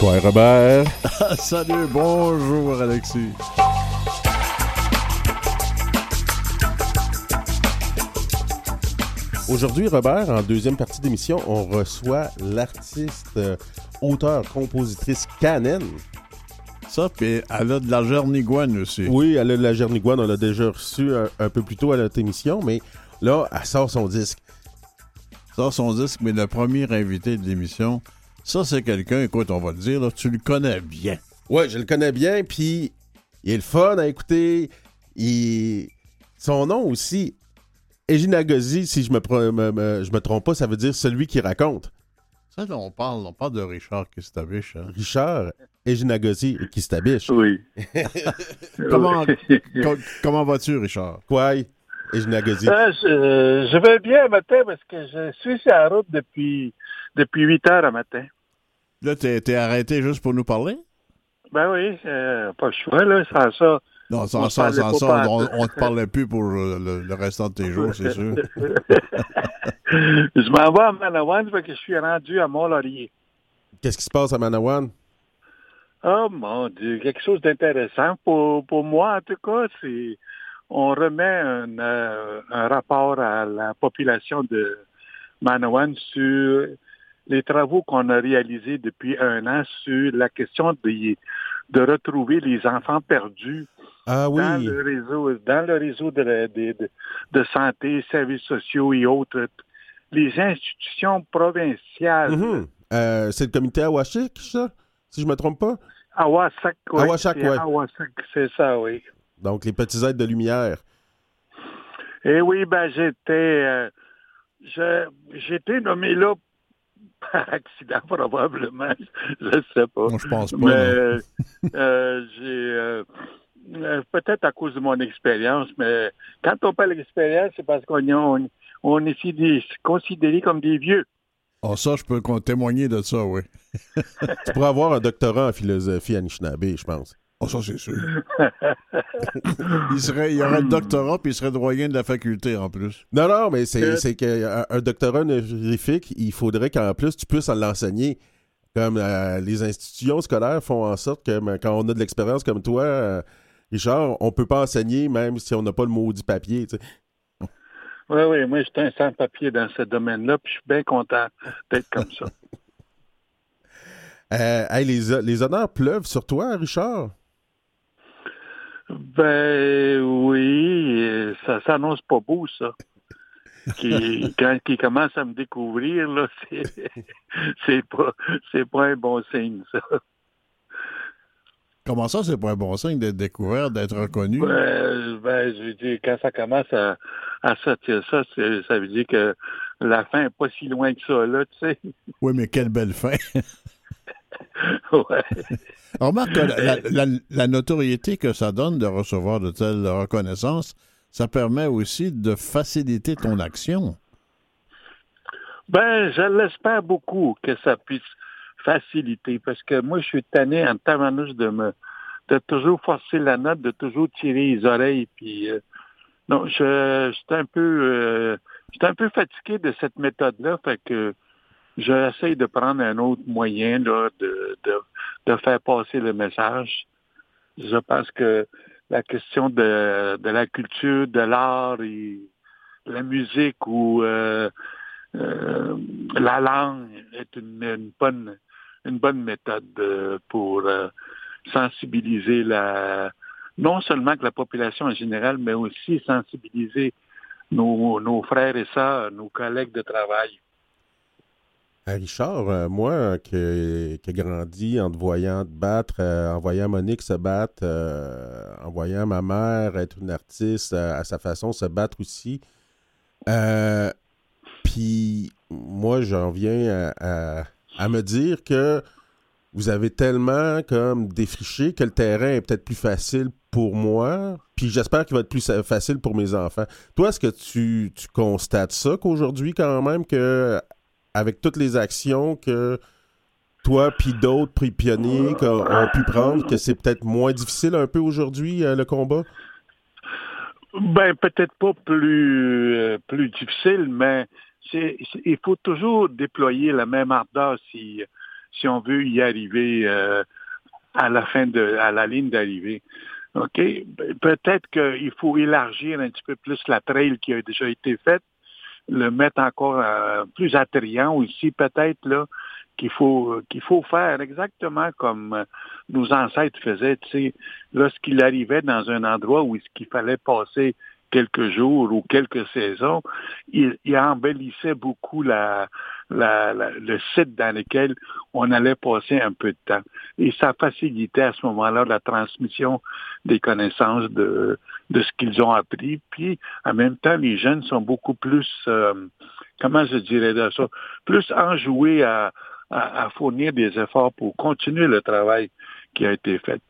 Toi, Robert. Salut, bonjour, Alexis. Aujourd'hui, Robert, en deuxième partie d'émission, on reçoit l'artiste, euh, auteur, compositrice Canen. Ça, puis elle a de la gerniguane aussi. Oui, elle a de la gerniguane, on l'a déjà reçu un, un, peu plus tôt à notre émission, mais là, elle sort son disque. Sort son disque, mais le premier invité de l'émission, ça, c'est quelqu'un, écoute, on va te dire, là, tu le connais bien. Oui, je le connais bien, puis il est le fun à écouter. Il... Son nom aussi, Ejinagozi, si je me, me, me, je me trompe pas, ça veut dire celui qui raconte. Ça, là, on parle, on parle de Richard Kistabiche. Hein? Richard Ejinagozi Kistabiche. Oui. comment comment vas-tu, Richard? Quoi? Ejinagozi. Euh, je, je, vais bien matin parce que je suis sur la route depuis, depuis 8 heures à matin. Là, t'es es arrêté juste pour nous parler? Ben oui, euh, pas le choix, là, sans ça. Non, sans ça, sans ça, on, on te parlait plus pour le, le restant de tes jours, c'est sûr. je m'en vais à Manawan parce que je suis rendu à Mont-Laurier. Qu'est-ce qui se passe à Manawan? Oh mon Dieu, quelque chose d'intéressant pour, pour moi, en tout cas, c'est on remet un, euh, un rapport à la population de Manawan sur les travaux qu'on a réalisés depuis un an sur la question de, de retrouver les enfants perdus ah, oui. dans le réseau, dans le réseau de, de, de, de, santé, services sociaux et autres, les institutions provinciales. Mm -hmm. euh, c'est le comité Awashik, ça, si je ne me trompe pas? Awasak, oui. Awasak, oui. C'est ça, oui. Donc, les petits êtres de lumière. Eh oui, ben j'étais... Euh, j'étais nommé là par accident, probablement. Je ne sais pas. Non, je pense pas. Mais euh, j'ai... Euh, peut-être à cause de mon expérience, mais quand on parle d'expérience, c'est parce qu'on on, on est des, considéré comme des vieux. Oh, ça, je peux témoigner de ça, oui. tu pourrais avoir un doctorat en philosophie à Anishinaabe, je pense. Oh, ça, c'est sûr. il, serait, il y aurait le doctorat, puis il serait doyen de la faculté, en plus. Non, non, mais c'est qu'un un doctorat honorifique, il faudrait qu'en plus, tu puisses l'enseigner. Comme euh, les institutions scolaires font en sorte que ben, quand on a de l'expérience comme toi, euh, Richard, on peut pas enseigner même si on n'a pas le maudit papier. Tu sais. Oui, oui, moi, j'étais un sans-papier dans ce domaine-là, puis je suis bien content d'être comme ça. euh, hey, les, les honneurs pleuvent sur toi, Richard? Ben oui, ça s'annonce pas beau, ça. Qui, quand il commence à me découvrir, là, c'est pas, pas un bon signe, ça. Comment ça, c'est pas un bon signe d'être découvert, d'être reconnu? Ben, ben, je veux dire, quand ça commence à, à sortir ça, ça veut dire que la fin n'est pas si loin que ça, là, tu sais. Oui, mais quelle belle fin! ouais. Remarque que la, la, la, notoriété que ça donne de recevoir de telles reconnaissances, ça permet aussi de faciliter ton action. Ben, je l'espère beaucoup que ça puisse faciliter, parce que moi, je suis tanné en tamanouche de me de toujours forcer la note, de toujours tirer les oreilles, puis euh, non, je, je suis un peu euh, je suis un peu fatigué de cette méthode-là, fait que j'essaie de prendre un autre moyen là, de, de, de faire passer le message. Je pense que la question de, de la culture, de l'art et la musique ou euh, euh, la langue est une, une, bonne une bonne méthode pour euh, sensibiliser la non seulement que la population en général, mais aussi sensibiliser nos, nos frères et sœurs, nos collègues de travail. Richard, euh, moi qui ai grandi en te voyant te battre, euh, en voyant Monique se battre, euh, en voyant ma mère être une artiste à sa façon, se battre aussi. Puis moi, j'en viens à, me dire que vous avez tellement comme défriché que le terrain est peut-être plus facile pour moi. Puis j'espère qu'il va être plus facile pour mes enfants. Toi, est-ce que tu, tu constates ça qu'aujourd'hui, quand même, que avec toutes les actions que toi puis d'autres prix pionniers ont pu prendre, que c'est peut-être moins difficile un peu aujourd'hui, euh, le combat? Ben, peut-être pas plus, euh, plus difficile, mais c'est, il faut toujours déployer la même ardeur si, si on veut y arriver euh, à la fin de, à la ligne d'arrivée. OK? Peut-être qu'il faut élargir un petit peu plus la trail qui a déjà été faite, le mettre encore euh, plus attrayant aussi, peut-être, là, qu'il faut qu'il faut faire exactement comme euh, nos ancêtres faisaient, tu sais, lorsqu'il arrivait dans un endroit où il fallait passer quelques jours ou quelques saisons, il, embellissait beaucoup la, le site dans lequel on allait passer un peu de temps. Et ça facilitait à ce moment-là la transmission des connaissances de, de ce qu'ils ont appris. Puis, en même temps, les jeunes sont beaucoup plus, euh, comment je dirais de ça, plus enjoués à, à, fournir des efforts pour continuer le travail qui a été fait.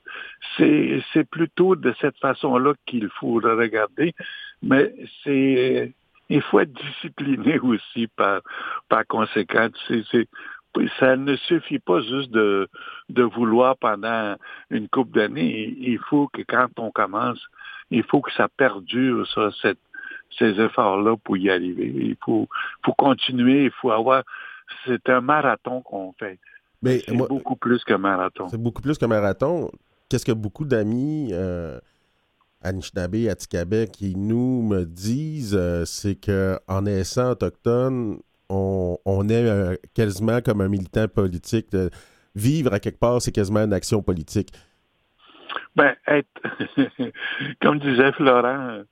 C'est, plutôt de cette façon-là qu'il faut le regarder, mais c'est il faut être discipliné aussi par, par conséquent. Ça ne suffit pas juste de, de vouloir pendant une couple d'années. Il faut que quand on commence, il faut que ça perdure, ça, cette, ces efforts-là pour y arriver. Il faut, faut continuer, il faut avoir c'est un marathon qu'on fait. Mais c'est beaucoup plus qu'un marathon. C'est beaucoup plus qu'un marathon. Qu'est-ce que beaucoup d'amis euh, à Nishnabé, à Tikabé, qui nous me disent, euh, c'est qu'en naissant autochtone, on, est euh, quasiment comme un militant politique. vivre à quelque part, c'est quasiment une action politique. Ben, être, comme disait Florent,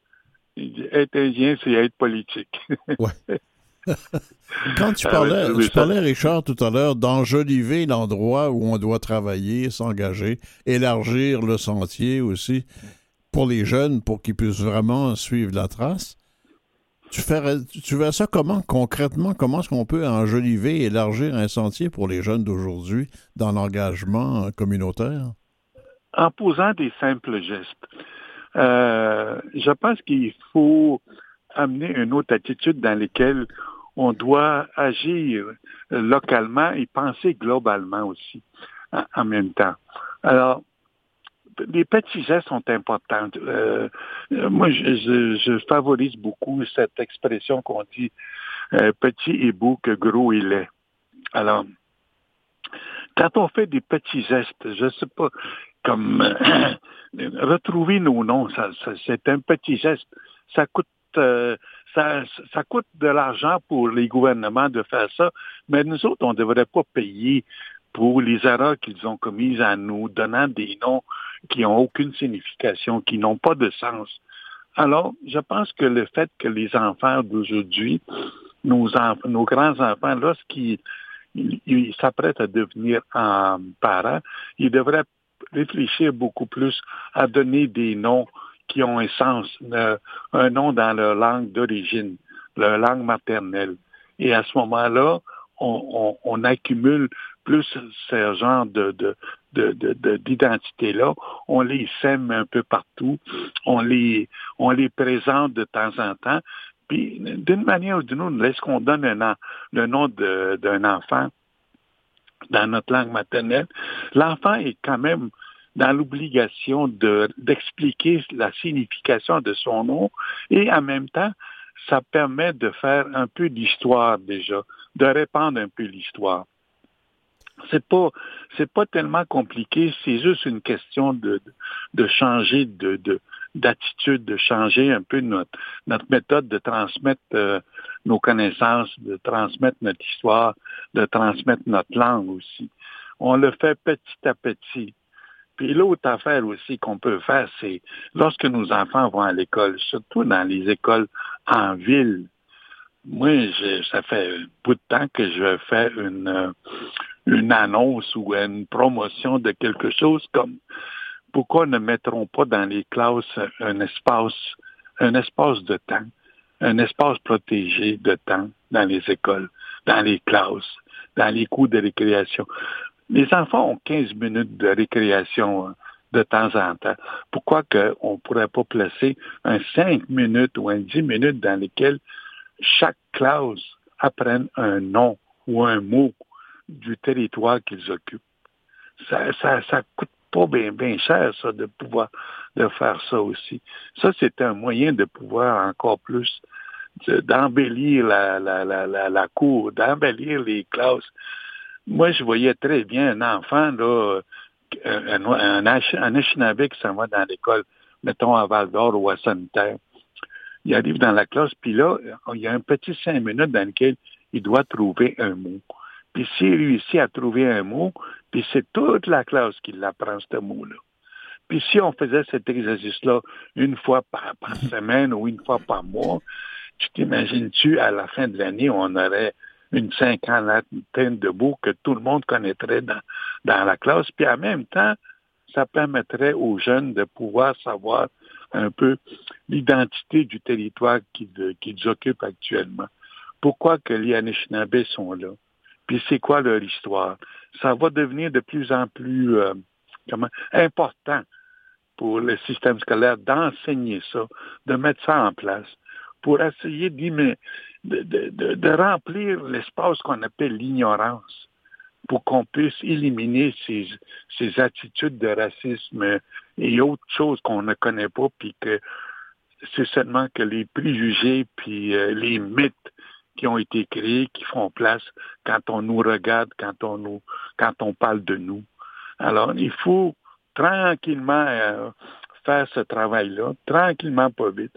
être indien, c'est être politique. ouais. Quand tu ah parlais, parlais, Richard, tout à l'heure, d'enjoliver l'endroit où on doit travailler, s'engager, élargir le sentier aussi pour les jeunes, pour qu'ils puissent vraiment suivre la trace. Tu ferais, tu ça comment, concrètement, comment est-ce qu'on peut enjoliver, élargir un sentier pour les jeunes d'aujourd'hui dans l'engagement communautaire? En posant des simples gestes. Euh, je pense qu'il faut amener une autre attitude dans laquelle on doit agir localement et penser globalement aussi en, même temps. Alors, les petits gestes sont importants. Euh, moi, je, favorise beaucoup cette expression qu'on dit euh, petit et beau que gros il est. Alors, quand on fait des petits gestes, je ne sais pas, comme retrouver nos noms, ça, c'est un petit geste. Ça coûte euh, ça, ça coûte de l'argent pour les gouvernements de faire ça, mais nous autres, on ne devrait pas payer pour les erreurs qu'ils ont commises à nous, donnant des noms qui n'ont aucune signification, qui n'ont pas de sens. Alors, je pense que le fait que les enfants d'aujourd'hui, nos, nos grands-enfants, lorsqu'ils s'apprêtent à devenir parents, ils devraient réfléchir beaucoup plus à donner des noms qui ont un sens, un nom dans leur langue d'origine, leur langue maternelle. Et à ce moment-là, on, accumule plus ce genre de, d'identité-là. On les sème un peu partout. On les, on les présente de temps en temps. Puis, d'une manière ou d'une autre, lorsqu'on donne un, le nom d'un enfant dans notre langue maternelle, l'enfant est quand même dans l'obligation d'expliquer la signification de son nom et en même temps, ça permet de faire un peu d'histoire déjà, de répandre un peu l'histoire. C'est pas c'est pas tellement compliqué, c'est juste une question de, de, changer de, d'attitude, de changer un peu notre, méthode de transmettre euh, nos connaissances, de transmettre notre histoire, de transmettre notre langue aussi. On le fait petit à petit. Puis l'autre affaire aussi qu'on peut faire, c'est lorsque nos enfants vont à l'école, surtout dans les écoles en ville, moi, ça fait peu de temps que je fais une, euh, une annonce ou une promotion de quelque chose comme pourquoi ne mettront pas dans les classes un espace, un espace de temps, un espace protégé de temps dans les écoles, dans les classes, dans les cours de récréation? Les enfants ont 15 minutes de récréation euh, de temps en temps. Pourquoi qu'on ne pourrait pas placer un 5 minutes ou un 10 minutes dans lesquelles chaque classe apprenne un nom ou un mot du territoire qu'ils occupent? Ça, ça, ça coûte pas bien, bien cher, ça, de pouvoir de faire ça aussi. Ça, c'est un moyen de pouvoir encore plus d'embellir la, la, la, la, la cour, d'embellir les classes moi, je voyais très bien un enfant, là, un, un, un qui s'en va dans l'école, mettons à Val d'Or ou à Sanitaire. Il arrive dans la classe, puis là, il y a un petit cinq minutes dans lequel il doit trouver un mot. Puis s'il réussit à trouver un mot, puis c'est toute la classe qui l'apprend, ce mot-là. Puis si on faisait cet exercice-là une fois par, semaine ou une fois par mois, tu t'imagines-tu, à la fin de l'année, on aurait une cinquantaine de mots que tout le monde connaîtrait dans, dans la classe. Puis en même temps, ça permettrait aux jeunes de pouvoir savoir un peu l'identité du territoire qu'ils occupent actuellement. Pourquoi que les Anishinaabe sont là? Puis c'est quoi leur histoire? Ça va devenir de plus en plus euh, comment, important pour le système scolaire d'enseigner ça, de mettre ça en place, pour essayer de, remplir l'espace qu'on appelle l'ignorance pour qu'on puisse éliminer ces, ces, attitudes de racisme et autres choses qu'on ne connaît pas, puis que c'est seulement que les préjugés puis euh, les mythes qui ont été créés qui font place quand on nous regarde, quand on nous, quand on parle de nous. Alors, il faut tranquillement euh, faire ce travail-là, tranquillement, pas vite.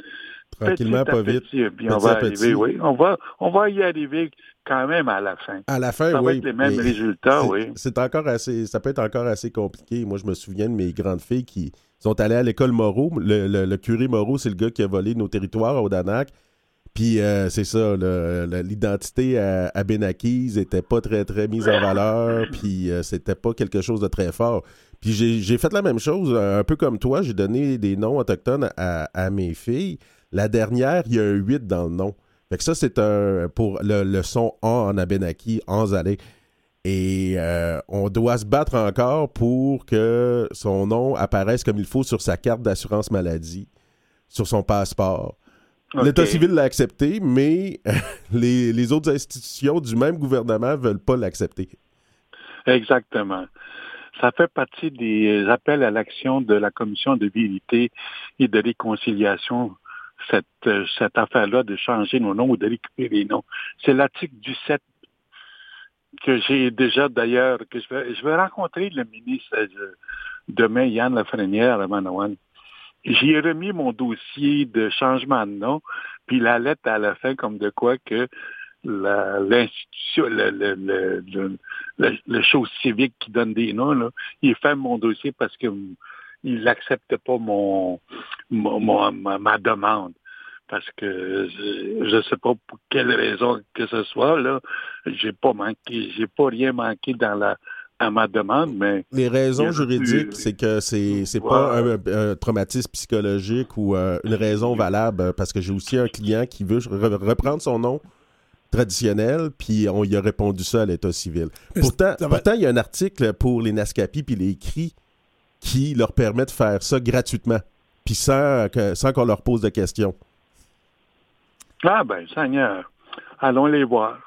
Tranquillement, pas vite. on va arriver, oui. On va, on va y arriver quand même à la fin. À la fin, ça oui. Va être les mêmes résultats, oui. C'est encore assez, ça peut être encore assez compliqué. Moi, je me souviens de mes grandes filles qui sont allées à l'école Moreau. Le, curé Moreau, c'est le gars qui a volé nos territoires au Danac. Puis euh, c'est ça, l'identité à, à Benakis n'était pas très, très mise en valeur, puis euh, c'était pas quelque chose de très fort. Puis j'ai fait la même chose, un peu comme toi, j'ai donné des noms autochtones à, à, mes filles. La dernière, il y a un 8 dans le nom. Fait que ça, c'est un pour le, son en Abenaki, en Zalé. Et euh, on doit se battre encore pour que son nom apparaisse comme il faut sur sa carte d'assurance maladie, sur son passeport. L'État civil l'a accepté, mais les, les, autres institutions du même gouvernement ne veulent pas l'accepter. Exactement. Ça fait partie des appels à l'action de la Commission de vérité et de réconciliation cette, euh, cette affaire-là de changer nos noms ou de récupérer les noms. C'est l'article du 7 que j'ai déjà d'ailleurs, que je vais, je vais rencontrer le ministre euh, demain, Yann Lafrenière à Manawan. J'ai remis mon dossier de changement de nom, puis la lettre à la fin comme de quoi que l'institution, le, le, le, le, chose civique qui donne des noms, là, il fait mon dossier parce que il n'accepte pas mon, mon, ma, demande. Parce que je ne sais pas pour quelle raison que ce soit là, j'ai pas manqué, j'ai pas rien manqué dans la à ma demande, mais les raisons juridiques, c'est que c'est c'est pas un, traumatisme psychologique ou euh, une raison valable parce que j'ai aussi un client qui veut reprendre son nom traditionnel, puis on y a répondu ça à l'état civil. Pourtant, pourtant, il y a un article pour les NASCAPI puis les CRI qui leur permet de faire ça gratuitement, puis sans, sans qu'on leur pose de questions. Ah ben, Seigneur, allons les voir.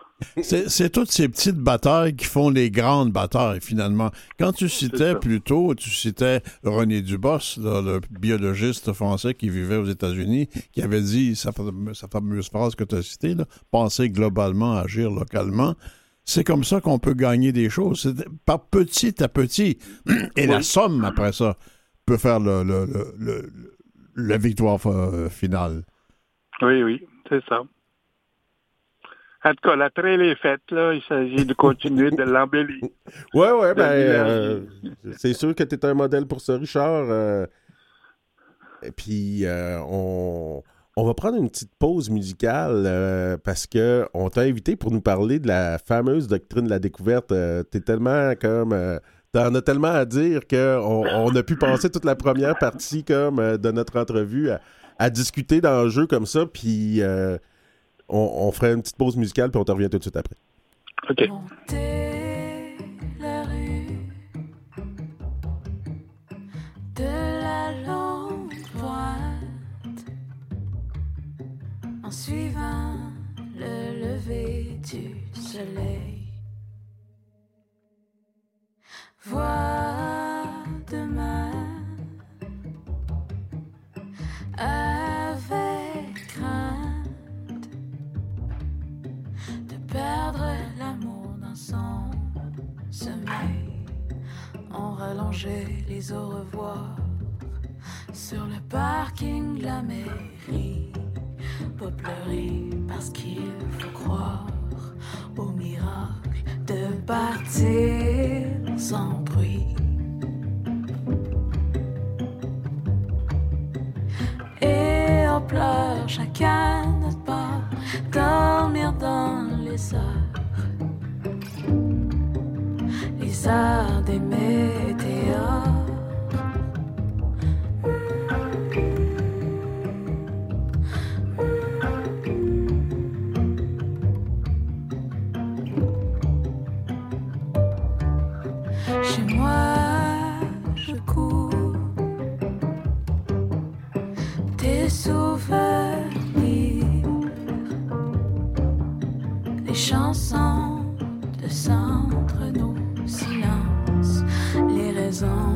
C'est toutes ces petites batailles qui font les grandes batailles, finalement. Quand tu citais plus tôt, tu citais René Dubos, le biologiste français qui vivait aux États-Unis, qui avait dit sa, fameuse phrase que tu as citée, là, penser globalement, agir localement. C'est comme ça qu'on peut gagner des choses. Par petit à petit. Et la somme, après ça, peut faire le, le, la victoire euh, finale. Oui, oui, c'est ça. En tout cas, la trail est faite, là. Il s'agit de continuer de l'embellir. Oui, oui, ben, euh, c'est sûr que tu es un modèle pour ça, Richard. Euh. et puis, on, on va prendre une petite pause musicale euh, parce que on t'a invité pour nous parler de la fameuse doctrine de la découverte. Euh, t'es tellement comme euh, t'en as tellement à dire qu'on on a pu passer toute la première partie comme de notre entrevue à, discuter d'enjeux comme ça, puis on, on, ferait une petite pause musicale puis on te revient tout de suite après. OK. Suivant le lever du soleil. Vois demain avec crainte de perdre l'amour dans son sommeil. On rallongeait les au revoir sur le parking de la mairie. Pas pleurer parce qu'il faut croire au miracle de partir sans bruit. Et on pleure chacun notre part, dormir dans les heures, les heures des météores. Chez moi, je cours. Tes souvenirs, les chansons de centre nos silences, les raisons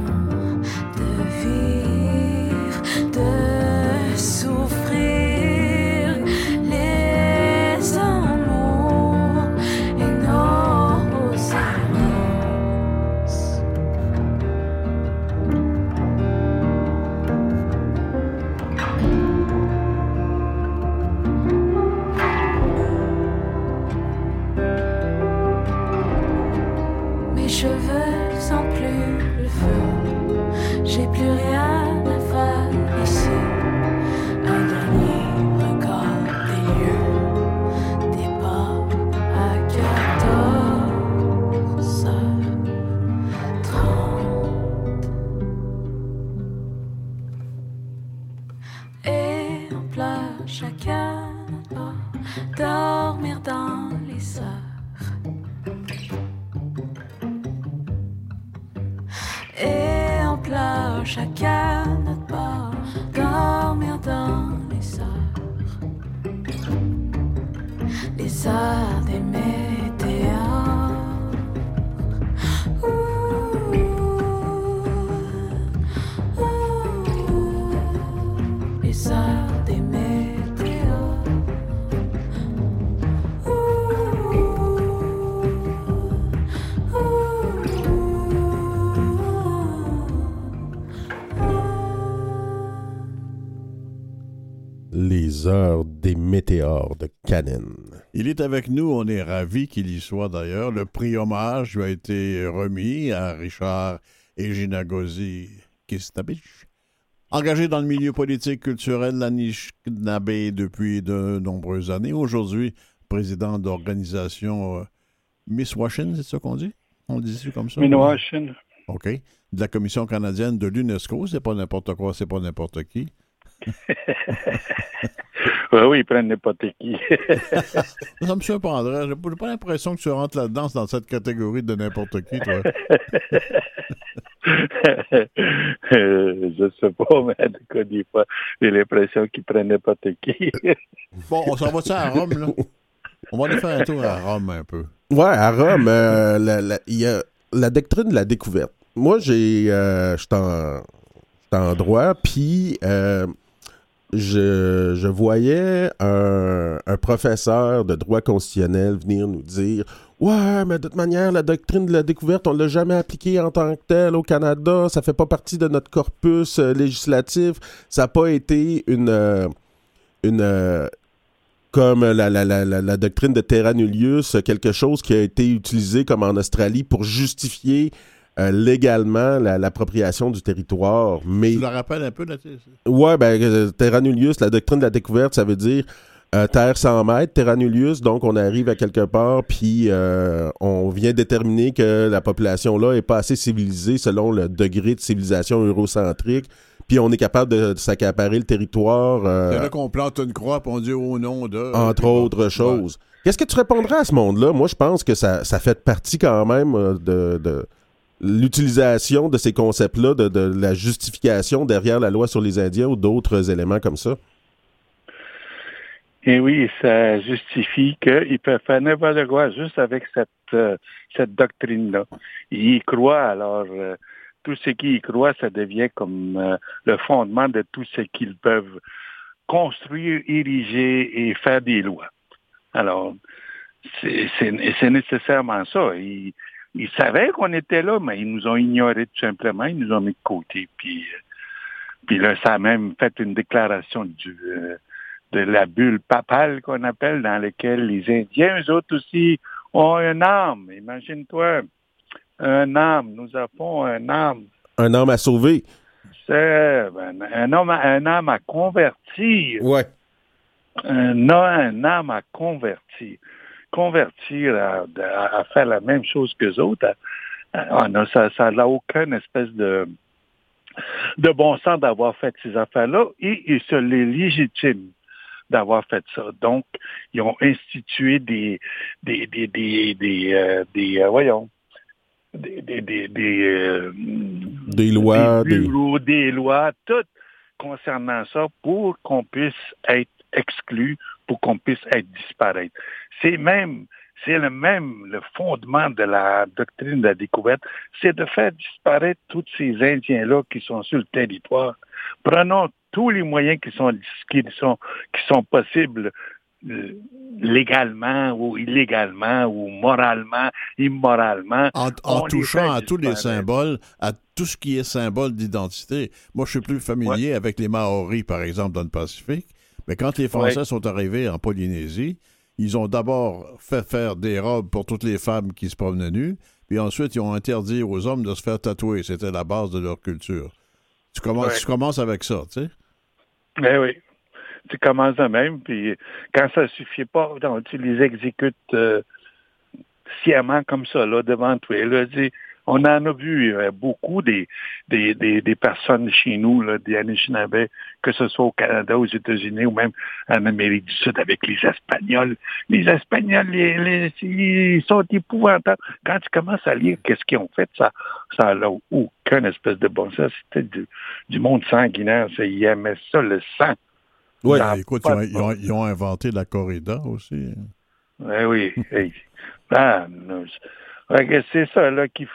Les heures des météores de Canon. Il est avec nous, on est ravis qu'il y soit d'ailleurs. Le prix hommage lui a été remis à Richard Ejinagozi Kistabich. Engagé dans le milieu politique culturel de l'Anishinaabe depuis de nombreuses années. Aujourd'hui, président d'organisation euh, Miss Washington, c'est ça qu'on dit? On dit ça comme ça? Minwashin. OK. De la Commission canadienne de l'UNESCO, c'est pas n'importe quoi, c'est pas n'importe qui. Oui, oui, ils prennent n'importe qui. Ça me surprendrait. J'ai pas pas l'impression que tu rentres là-dedans dans cette catégorie de n'importe qui, toi. Euh, je sais pas, mais en tout cas, des fois, j'ai l'impression qu'ils prennent n'importe qui. Bon, on s'en va-tu à Rome, là? On va aller faire un tour à Rome un peu. Ouais, à Rome, euh, la, la- il y a la doctrine de la découverte. Moi, j'ai, euh, je suis en, droit, puis euh, je, voyais un, professeur de droit constitutionnel venir nous dire Ouais, mais de toute manière, la doctrine de la découverte, on l'a jamais appliquée en tant que telle au Canada. Ça fait pas partie de notre corpus euh, législatif. Ça n'a pas été une, euh, une, euh, comme la, la, la, la, doctrine de terra nullius, quelque chose qui a été utilisé comme en Australie pour justifier euh, légalement la- l'appropriation du territoire. Mais Tu le rappelles un peu, là? Ouais, ben, euh, terra nullius, la doctrine de la découverte, ça veut dire euh, terre sans mètres, terra nullius, donc on arrive à quelque part, puis euh, on vient déterminer que la population là est pas assez civilisée selon le degré de civilisation eurocentrique, puis on est capable de, de s'accaparer le territoire, euh, C'est là qu'on plante une croix et on dit au nom de. entre autres choses. Qu'est-ce que tu répondrais à ce monde-là? Moi, je pense que ça, ça fait partie quand même euh, de, de l'utilisation de ces concepts-là, de, la justification derrière la loi sur les Indiens ou d'autres éléments comme ça? Et oui, ça justifie qu'ils peuvent faire n'importe quoi juste avec cette, euh, doctrine-là. Ils y croient, alors euh, tout ce qui y croient, ça devient comme euh, le fondement de tout ce qu'ils peuvent construire, ériger et faire des lois. Alors, c'est nécessairement ça. Ils savaient qu'on était là, mais ils nous ont ignorés tout simplement, ils nous ont mis de côté. Puis, puis là, ça a même fait une déclaration du, de la bulle papale qu'on appelle, dans laquelle les Indiens, eux autres aussi, ont un âme. Imagine-toi, un âme. Nous avons un âme. Un âme à sauver. C'est un, homme, un âme à convertir. Ouais. Un, un âme à convertir. Convertir à, faire la même chose que les autres, ah, ça n'a aucune espèce de, de bon sens d'avoir fait ces affaires-là et il se les légitime d'avoir fait ça. Donc, ils ont institué des, des, des, des, des, euh, des euh, voyons, des, des, des, des, euh, des lois, des, bureaux, des... lois, tout concernant ça pour qu'on puisse être exclu, pour qu'on puisse être disparaître. C'est même, c'est le même, le fondement de la doctrine de la découverte, c'est de faire disparaître tous ces Indiens-là qui sont sur le territoire. Prenons tous les moyens qui sont, qui sont, qui sont possibles euh, légalement ou illégalement ou moralement, immoralement. En, touchant à tous les symboles, à tout ce qui est symbole d'identité. Moi, je suis plus familier avec les Maoris, par exemple, dans le Pacifique, mais quand les Français sont arrivés en Polynésie, ils ont d'abord fait faire des robes pour toutes les femmes qui se promenaient nues, puis ensuite ils ont interdit aux hommes de se faire tatouer. C'était la base de leur culture. Tu commences, tu commences avec ça, tu sais? Ben oui. Tu commences de même, puis quand ça ne suffit pas, tu les exécutes euh, sciemment comme ça, là, devant toi. Là, on en a vu euh, beaucoup des, des, des, personnes chez nous, là, des Anishinaabe, que ce soit au Canada, aux États-Unis ou même en Amérique du Sud avec les Espagnols. Les Espagnols, ils sont épouvantables. Quand tu commences à lire qu'est-ce qu'ils ont fait, ça ça n'a aucun espèce de bon sens. C'était du, monde sanguinaire. Ils aimaient ça, le sang. Oui, écoute, ils ont, inventé la corrida aussi. Oui, oui. Ah, c'est ça là, qui,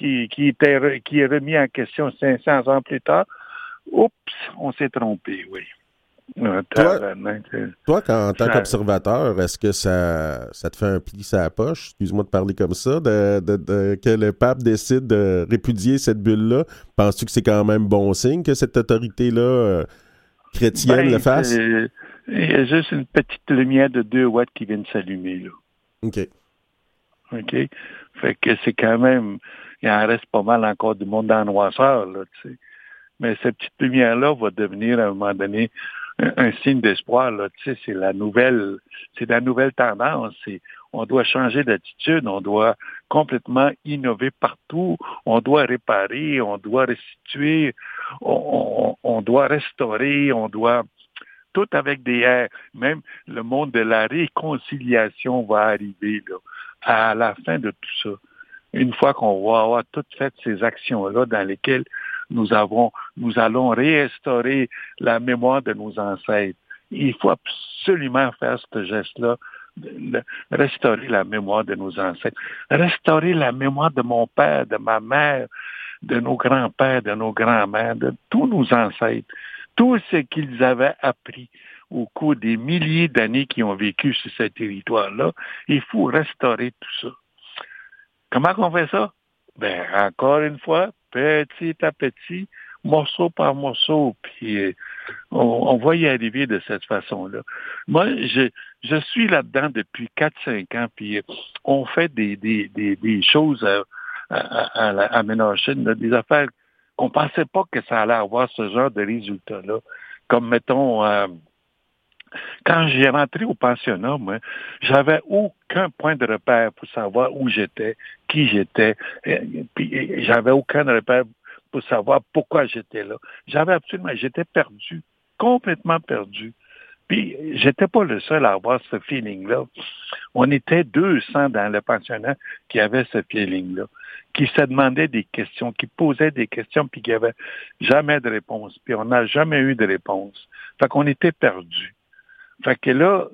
qui, qui, était, qui est remis en question 500 ans plus tard. Oups, on s'est trompé, oui. Toi, en tant qu'observateur, est-ce que ça, ça te fait un pli sur la poche, excuse-moi de parler comme ça, de, de, que le pape décide de répudier cette bulle-là? Penses-tu que c'est quand même bon signe que cette autorité-là euh, chrétienne ben, le fasse? Il y a juste une petite lumière de 2 watts qui vient de s'allumer, là. OK. OK? Fait que c'est quand même il en reste pas mal encore du monde dans la noirceur, là, tu sais. Mais cette petite lumière-là va devenir à un moment donné un, signe d'espoir, là, tu sais, c'est la nouvelle, c'est la nouvelle tendance. on doit changer d'attitude, on doit complètement innover partout, on doit réparer, on doit restituer, on, doit restaurer, on doit tout avec des même le monde de la réconciliation va arriver là, à la fin de tout ça une fois qu'on va avoir toutes fait ces actions-là dans lesquelles nous avons, nous allons restaurer la mémoire de nos ancêtres. Il faut absolument faire ce geste-là, restaurer la mémoire de nos ancêtres, restaurer la mémoire de mon père, de ma mère, de nos grands-pères, de nos grands-mères, de tous nos ancêtres, tout ce qu'ils avaient appris au cours des milliers d'années qu'ils ont vécu sur ce territoire-là. Il faut restaurer tout ça. Comment on fait ça? Ben, encore une fois, petit à petit, morceau par morceau, puis euh, on, va y arriver de cette façon-là. Moi, je, je suis là-dedans depuis 4-5 ans, puis euh, on fait des, des, des, des choses à, à, à, à des affaires qu'on pensait pas que ça allait avoir ce genre de résultats-là. Comme, mettons, euh, quand j'ai rentré au pensionnat, moi, j'avais aucun point de repère pour savoir où j'étais, qui j'étais, puis j'avais aucun repère pour savoir pourquoi j'étais là. J'avais absolument, j'étais perdu, complètement perdu. Puis, j'étais pas le seul à avoir ce feeling-là. On était 200 dans le pensionnat qui avaient ce feeling-là, qui se demandaient des questions, qui posaient des questions, puis qui n'avaient jamais de réponse. Puis, on n'a jamais eu de réponse. Fait qu'on était perdus. Fait que là,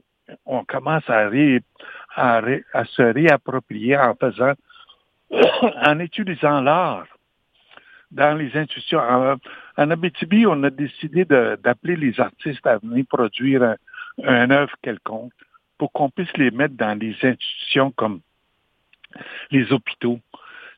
on commence à, se réapproprier en faisant, en utilisant l'art dans les institutions. En, Abitibi, on a décidé d'appeler les artistes à venir produire un, un œuvre quelconque pour qu'on puisse les mettre dans les institutions comme les hôpitaux,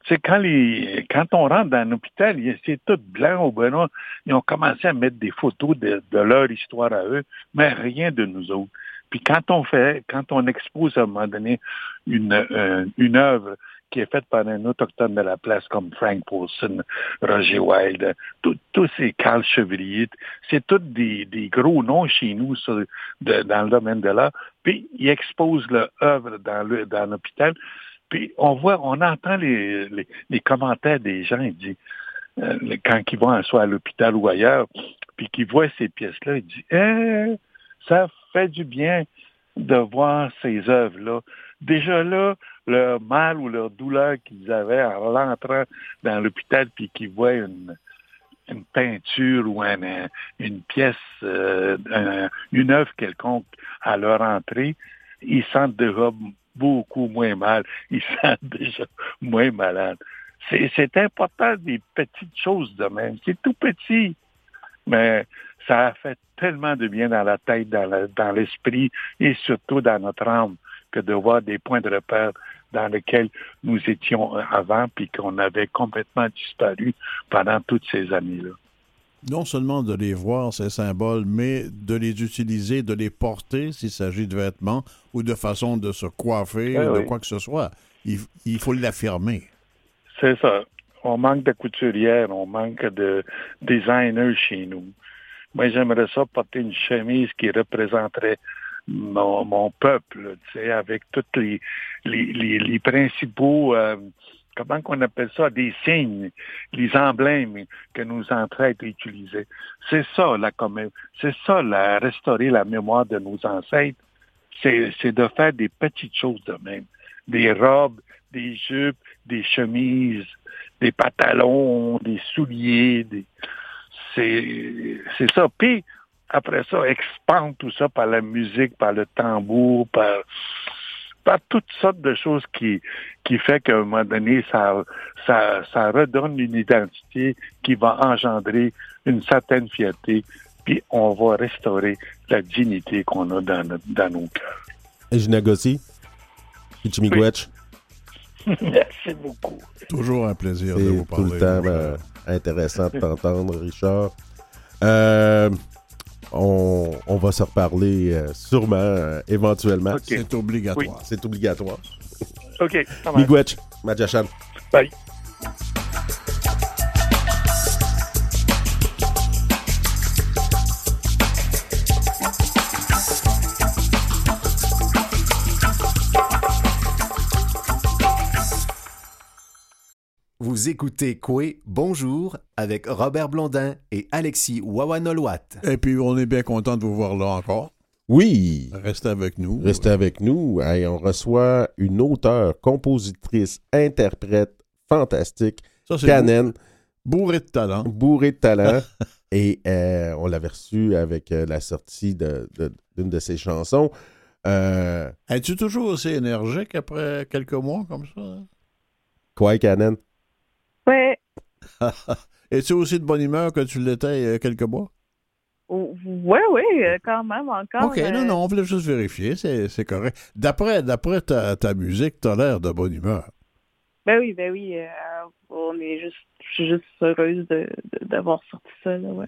c'est quand les quand on rentre dans un hôpital, c'est tout blanc au Benoît. Ils ont commencé à mettre des photos de, leur histoire à eux, mais rien de nous autres. Puis quand on fait, quand on expose à un moment donné une, euh, une œuvre qui est faite par un autochtone de la place comme Frank Paulson, Roger Wilde, tous ces Carl Chevrier, c'est tous des, des, gros noms chez nous dans le domaine de l'art. Puis ils exposent leur œuvre dans l'hôpital. Puis on voit, on entend les, commentaires des gens, ils disent, euh, quand ils vont soit à l'hôpital ou ailleurs, puis qu'ils voient ces pièces-là, ils disent eh, ça fait du bien de voir ces œuvres-là. Déjà là, leur mal ou leur douleur qu'ils avaient en rentrant dans l'hôpital, puis qu'ils voient une, une peinture ou une pièce, euh, une œuvre quelconque à leur entrée, ils sentent déjà beaucoup moins mal. Ils sentent déjà moins malades. C'est important des petites choses de même. C'est tout petit, mais ça a fait tellement de bien dans la tête, dans l'esprit et surtout dans notre âme que de voir des points de repère dans lesquels nous étions avant puis qu'on avait complètement disparu pendant toutes ces années-là non seulement de les voir, ces symboles, mais de les utiliser, de les porter s'il s'agit de vêtements ou de façon de se coiffer eh ou de quoi que ce soit. Il, faut l'affirmer. C'est ça. On manque de couturières, on manque de designers chez nous. Moi, j'aimerais ça porter une chemise qui représenterait mon, peuple, tu sais, avec tous les, les, principaux euh, comment qu'on appelle ça, des signes, les emblèmes que nos ancêtres utilisaient. C'est ça, la c'est ça, restaurer la mémoire de nos ancêtres, c'est de faire des petites choses de même. Des robes, des jupes, des chemises, des pantalons, des souliers, c'est ça. Puis, après ça, expand tout ça par la musique, par le tambour, par toutes sortes de choses qui, qui fait qu'à un moment donné, ça, ça, ça redonne une identité qui va engendrer une certaine fierté, puis on va restaurer la dignité qu'on a dans, dans nos cœurs. Et je négocie. Merci beaucoup. Toujours un plaisir de vous parler. tout le temps euh, intéressant de t'entendre, Richard. Euh, on, va se reparler euh, sûrement, euh, éventuellement. C'est obligatoire. C'est obligatoire. OK. Miigwech, Majachan. Bye. Vous écoutez Coué Bonjour avec Robert Blondin et Alexis Wawanolwat. Et puis, on est bien content de vous voir là encore. Oui. Restez avec nous. Restez avec nous. on reçoit une auteure, compositrice, interprète fantastique, Ça, Canen. Bourré de talent. Bourré de talent. et euh, on l'avait reçu avec euh, la sortie d'une de, ses chansons. Euh, Es-tu toujours aussi énergique après quelques mois comme ça? Quoi, Canen? Ouais. Es-tu aussi de bonne humeur que tu l'étais il y a quelques mois? Oui, oui, euh, quand même, encore. OK, non, euh, non, on voulait juste vérifier, c'est correct. D'après, d'après ta, ta musique, tu as l'air de bonne humeur. Ben oui, ben oui. Euh, on est juste, je suis juste heureuse d'avoir sorti ça, là, ouais.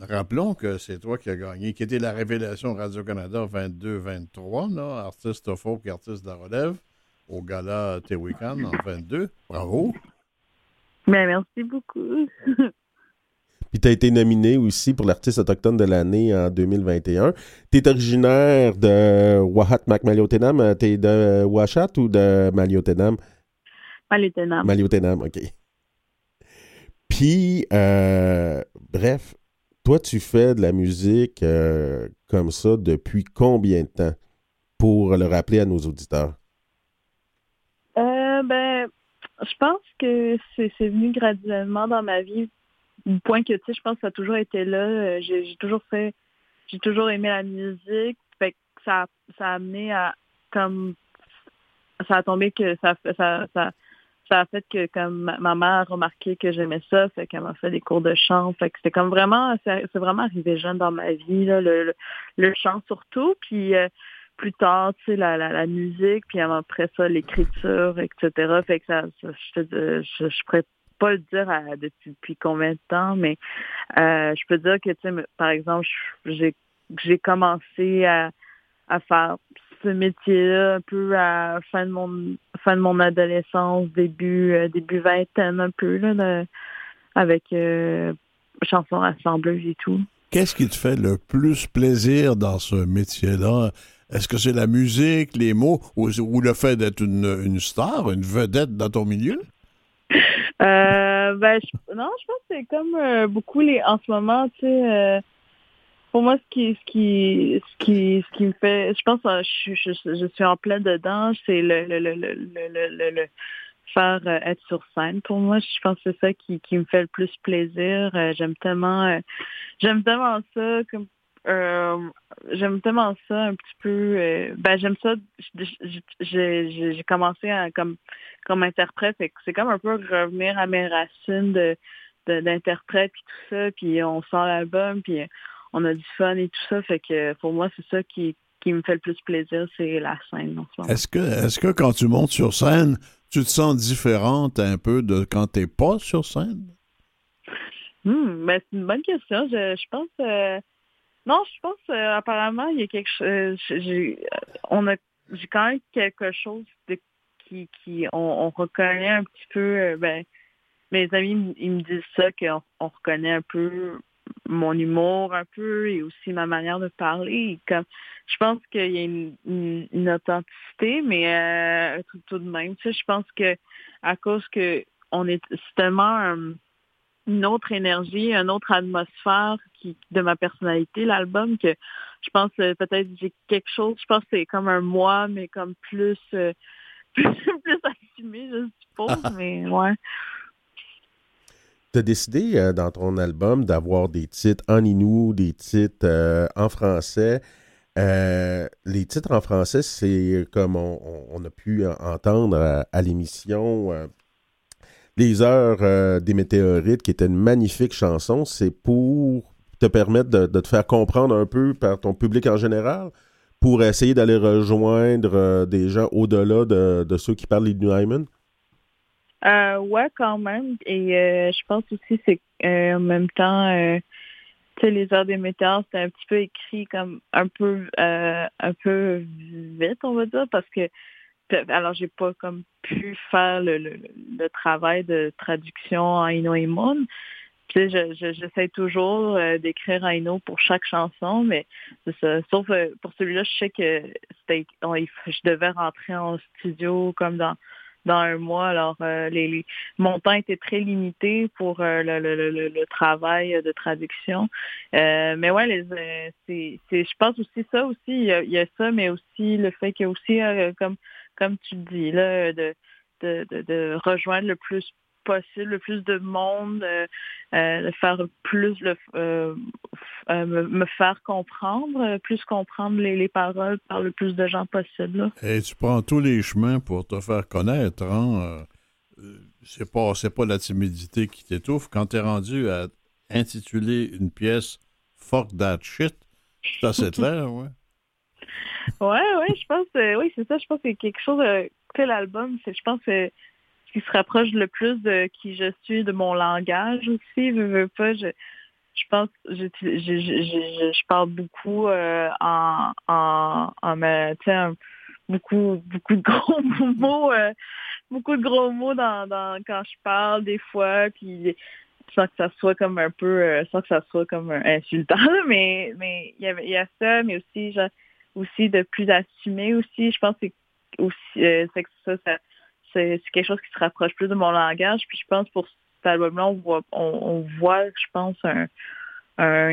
rappelons que c'est toi qui as gagné, qui était la révélation Radio-Canada 22-23, artiste folk et artiste de la relève au gala Tewican en 22. Bravo. Ben, merci beaucoup. Puis tu as été nominé aussi pour l'artiste autochtone de l'année en 2021. Tu es originaire de Wahat Maliotenam. Tu es de Ouachat ou de Maliotenam? Maliotenam. Maliotenam, OK. Puis, euh, bref, toi, tu fais de la musique euh, comme ça depuis combien de temps pour le rappeler à nos auditeurs? Ben, je pense que c'est venu graduellement dans ma vie. Du point que, tu sais, je pense que ça a toujours été là. Euh, j'ai toujours fait, j'ai toujours aimé la musique. Fait que ça, ça a amené à, comme, ça a tombé que ça, ça, ça, ça fait que comme ma mère a remarqué que j'aimais ça, fait qu'elle m'a fait des cours de chant. Fait que c'était comme vraiment, c'est vraiment arrivé jeune dans ma vie, là, le, le, chant surtout. Puis euh, plus tard, tu sais, la, la, musique, puis après ça, l'écriture, etc. Fait que ça, je, je, je pourrais pas le dire depuis, combien de temps, mais euh, je peux dire que, tu sais, par exemple, j'ai j'ai commencé à, à faire ce métier-là un peu à fin de mon fin de mon adolescence, début euh, début vingtaine un peu là, avec euh, chansons assembleuses et tout. Qu'est-ce qui te fait le plus plaisir dans ce métier-là? Est-ce que c'est la musique, les mots, ou, le fait d'être une, une, star, une vedette dans ton milieu? Euh, ben, non, je pense que c'est comme euh, beaucoup les en ce moment, tu sais. Euh, pour moi, ce qui, ce qui, ce qui, ce qui me fait, je pense, je, je, je, suis en plein dedans, c'est le, le, le, le, faire être sur scène. Pour moi, je pense que c'est ça qui, qui me fait le plus plaisir. j'aime tellement, j'aime tellement ça. Comme euh, j'aime tellement ça un petit peu. Euh, ben j'aime ça. J'ai commencé à, comme comme interprète, c'est comme un peu revenir à mes racines de d'interprète puis tout ça, puis on sort l'album, puis on a du fun et tout ça. Fait que pour moi, c'est ça qui qui me fait le plus plaisir, c'est la scène. Est-ce que est-ce que quand tu montes sur scène, tu te sens différente un peu de quand t'es pas sur scène? Hmm, ben, c'est une bonne question. Je, je pense. Euh, non, je pense euh, apparemment il y a quelque chose. Euh, j'ai, on a, j'ai quand même quelque chose de, qui, qui, on, reconnaît un petit peu. Euh, ben, mes amis ils me disent ça qu'on on reconnaît un peu mon humour un peu et aussi ma manière de parler. comme, je pense qu'il y a une, une, authenticité, mais tout, tout, de même, tu sais, je pense que à cause que on est tellement une autre énergie, une autre atmosphère qui, de ma personnalité, l'album, que je pense euh, peut-être j'ai quelque chose, je pense que c'est comme un moi, mais comme plus, euh, plus, assumé, je suppose, mais ouais. Tu as décidé euh, dans ton album d'avoir des titres en inou, des titres en français. les titres en français, c'est comme on, a pu entendre à l'émission les heures euh, des météorites, qui était une magnifique chanson, c'est pour te permettre de, te faire comprendre un peu par ton public en général, pour essayer d'aller rejoindre euh, des gens au-delà de, ceux qui parlent New Hyman? Euh, ouais, quand même. Et euh, je pense aussi c'est en même temps, les heures des météores, c'est un petit peu écrit comme un peu un peu vite, on va dire, parce que alors j'ai pas comme pu faire le, le, travail de traduction en Ino Tu sais, j'essaie toujours euh, d'écrire en Ino pour chaque chanson, mais c'est ça. Sauf euh, pour celui-là, je sais que c'était, je devais rentrer en studio comme dans dans un mois. Alors, euh, les, mon temps était très limité pour le, le, le, travail de traduction. mais ouais, les, c'est, je pense aussi ça aussi. Il y, a, il y, a, ça, mais aussi le fait qu'il y a aussi comme comme tu dis, là, de, de, de, rejoindre le plus possible, le plus de monde, euh, euh, de faire plus, le, euh, me, faire comprendre, plus comprendre les, les, paroles par le plus de gens possible. Et tu prends tous les chemins pour te faire connaître. Hein? C'est pas, pas la timidité qui t'étouffe. Quand tu es rendu à intituler une pièce Fuck that shit, c'est assez clair, ouais. Ouais, ouais, je pense, euh, oui, c'est ça. Je pense que c'est quelque chose, euh, l'album, c'est, je pense, que ce qui se rapproche le plus de qui je suis, de mon langage aussi. Je veux pas, je, je pense, je, je, je, je parle beaucoup euh, en, en, en beaucoup, beaucoup de gros mots, euh, beaucoup de gros mots dans, dans, quand je parle des fois, puis sans que ça soit comme un peu, sans que ça soit comme insultant, mais mais il y, a, il y a ça, mais aussi genre aussi de plus assumer aussi. Je pense que aussi euh, c'est ça, c'est quelque chose qui se rapproche plus de mon langage. Puis je pense pour cet album-là, on voit, on, voit, je pense, un, un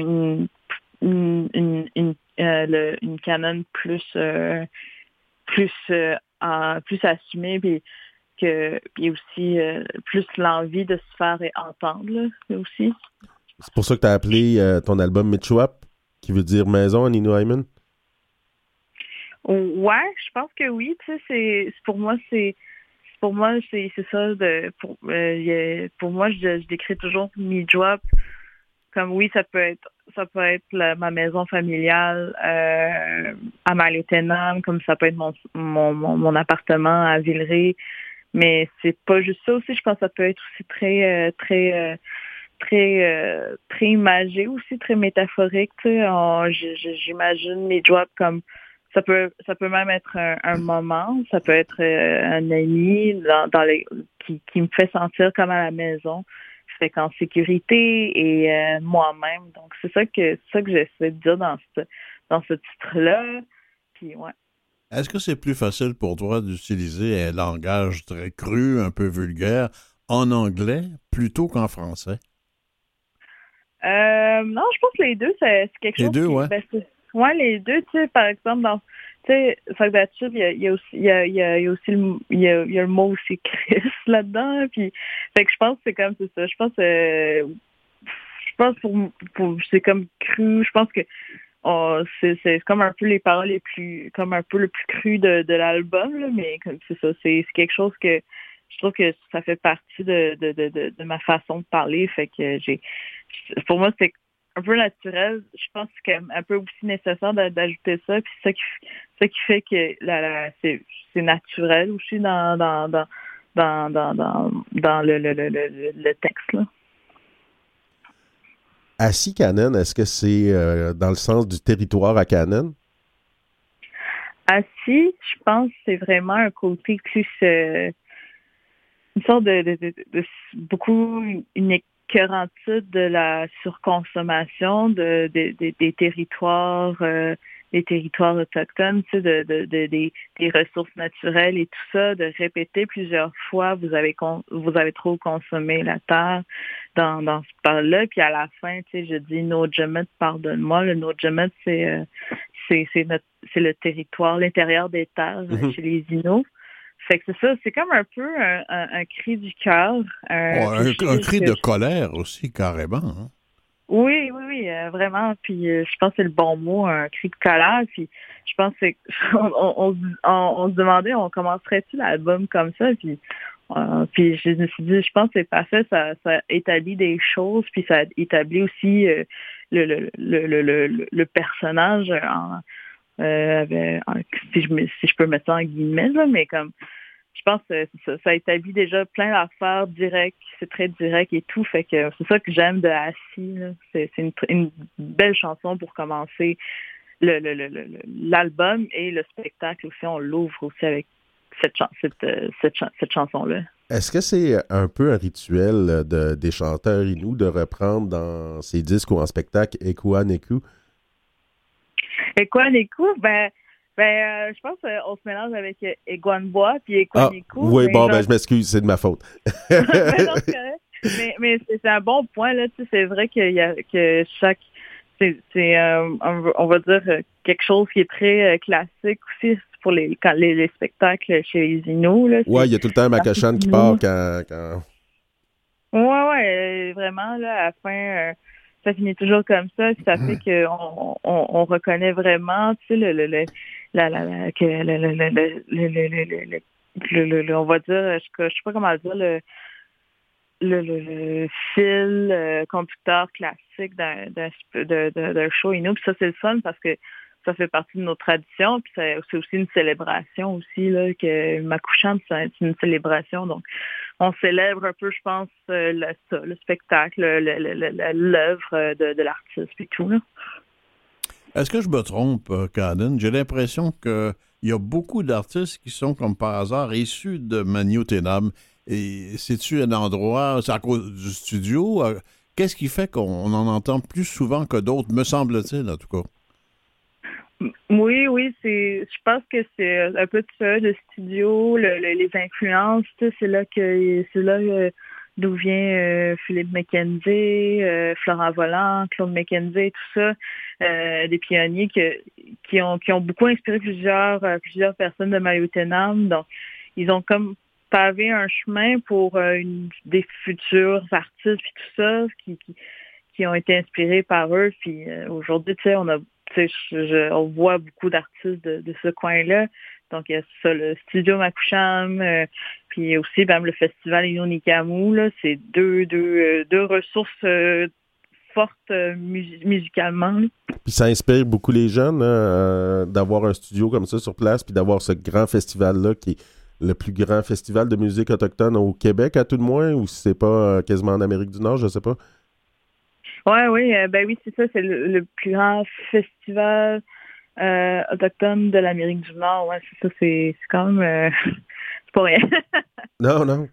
une, une, une, euh, une canon plus euh, plus plus assumée puis que puis aussi plus l'envie de se faire entendre aussi. C'est pour ça que tu as appelé ton album Mitchwap, qui veut dire maison en Inuaiman? Ouais, je pense que oui. Tu sais, c'est pour moi c'est pour moi c'est ça de pour euh, pour moi je, je décris toujours mi drop comme oui, ça peut être ça peut être ma maison familiale euh, à Maliotenam, comme ça peut être mon, mon, mon, appartement à Villeray. Mais c'est pas juste ça aussi. Je pense que ça peut être aussi très euh, très euh, très très imagé aussi, très métaphorique. J'imagine mes jobs comme ça peut ça peut même être un, moment, ça peut être un ami dans, dans les, qui, qui me fait sentir comme à la maison en sécurité et euh, moi-même. Donc, c'est ça que ça que j'essaie de dire dans ce, dans ce titre-là. Puis, ouais. Est-ce que c'est plus facile pour toi d'utiliser un langage très cru, un peu vulgaire, en anglais plutôt qu'en français? Euh, non, je pense que les deux, c'est quelque chose. Les deux, ouais. Ben, ouais, les deux, tu sais, par exemple, dans tu sais, il y a, y a aussi, y a, y a aussi le, y a, y a le mot aussi Chris là-dedans. Puis, fait que je pense que c'est comme c'est ça. Je pense, euh, je pense pour, pour c'est comme cru. Je pense que oh, c'est, c'est comme un peu les paroles les plus, comme un peu le plus cru de, de l'album, mais comme c'est ça. C'est, c'est quelque chose que je trouve que ça fait partie de, de, de, de, ma façon de parler. Fait que j'ai, pour moi, c'est un peu naturel. Je pense que c'est un peu aussi nécessaire d'ajouter ça. Puis ça qui, ça qui fait que la, c'est, naturel aussi dans, dans, dans, dans, dans, dans, le, le, le, le, texte. Là. Assis Canon, est-ce que c'est euh, dans le sens du territoire à Canon? Assis, je pense que c'est vraiment un côté plus euh, une sorte de, de, de, de beaucoup unique de la surconsommation de, des territoires euh, des territoires autochtones, tu sais, de, de, des, ressources naturelles et tout ça, de répéter plusieurs fois, vous avez vous avez trop consommé la terre dans, dans ce parle-là, puis à la fin, tu sais, je dis no pardonne-moi. Le no c'est euh, c'est c'est le territoire, l'intérieur des terres mm-hmm. chez les Inuits. Fait que c'est ça, c'est comme un peu un, cri du cœur. Un, cri de colère aussi, carrément. Hein. Oui, oui, oui, euh, vraiment. Puis euh, je pense que c'est le bon mot, un cri de colère. Puis je pense que on, on, se demandait, on commencerait-tu l'album comme ça? Puis, euh, puis je me suis dit, je pense que c'est parfait, ça, ça établit des choses, puis ça établit aussi le, le, le, le, le, personnage en, si, je, si je peux mettre ça en guillemets, là, mais comme je pense que ça, établit déjà plein d'affaires directes, c'est très direct et tout. Fait que c'est ça que j'aime de Assis. C'est une, une, belle chanson pour commencer l'album et le spectacle aussi. On l'ouvre aussi avec cette, cette, cette, chanson-là. Est-ce que c'est un peu un rituel de, des chanteurs inou de reprendre dans ces disques ou en spectacle Neku? Ekwa Neku, ben ben, euh, je pense qu'on se mélange avec euh, Bois puis Ah, oui, bon, ben, je m'excuse, c'est de ma faute. mais, mais c'est un bon point, là. Tu sais, c'est vrai qu'il y a que chaque. C'est, euh, on va dire, quelque chose qui est très classique aussi pour les, quand, les, spectacles chez les Inuits. Oui, il y a tout le temps un Macachan qui part quand, quand... Ouais, ouais, vraiment, là, à la fin ça finit toujours comme ça, ça fait qu'on on, on, reconnaît vraiment, tu sais, le, le, le la, la, que le, le, le, le, le, on va dire, je, je sais pas comment dire, le, le, le, fil conducteur classique d'un, d'un, show Inou. Puis ça, c'est le fun parce que ça fait partie de nos traditions. Puis c'est aussi une célébration aussi, là, que ma couchante, c'est une célébration. Donc, on célèbre un peu, je pense, le, le spectacle, l'œuvre de, de l'artiste et tout. Est-ce que je me trompe, Caden? Euh, J'ai l'impression qu'il y a beaucoup d'artistes qui sont, comme par hasard, issus de Magnotenam. Et c'est-tu un endroit, c'est à cause du studio? Euh, qu'est-ce qui fait qu'on en entend plus souvent que d'autres, me semble-t-il, en tout cas? Oui, oui, c'est. Je pense que c'est un peu de ça, le studio, les influences, c'est là que c'est là euh, d'où vient euh, Philippe McKenzie, euh, Florent Volant, Claude McKenzie, tout ça, euh, des pionniers qui ont qui ont beaucoup inspiré plusieurs plusieurs personnes de Mayotenam. Donc, ils ont comme pavé un chemin pour des futurs artistes puis tout ça qui, qui, ont été inspirés par eux. Puis aujourd'hui, tu sais, on a on voit beaucoup d'artistes de, de, ce coin-là. Donc, il y a ça, le studio Makusham, euh, puis aussi même le festival Inonikamu, c'est deux, deux, euh, deux ressources euh, forte euh, musicalement. Puis ça inspire beaucoup les jeunes hein, d'avoir un studio comme ça sur place, puis d'avoir ce grand festival-là qui est le plus grand festival de musique autochtone au Québec, à tout de moins, ou si c'est pas quasiment en Amérique du Nord, je sais pas. Ouais, oui, ben oui, c'est ça, c'est le, plus grand festival autochtone de l'Amérique du Nord. Ouais, c'est ça, c'est quand même c'est pas rien. non, non.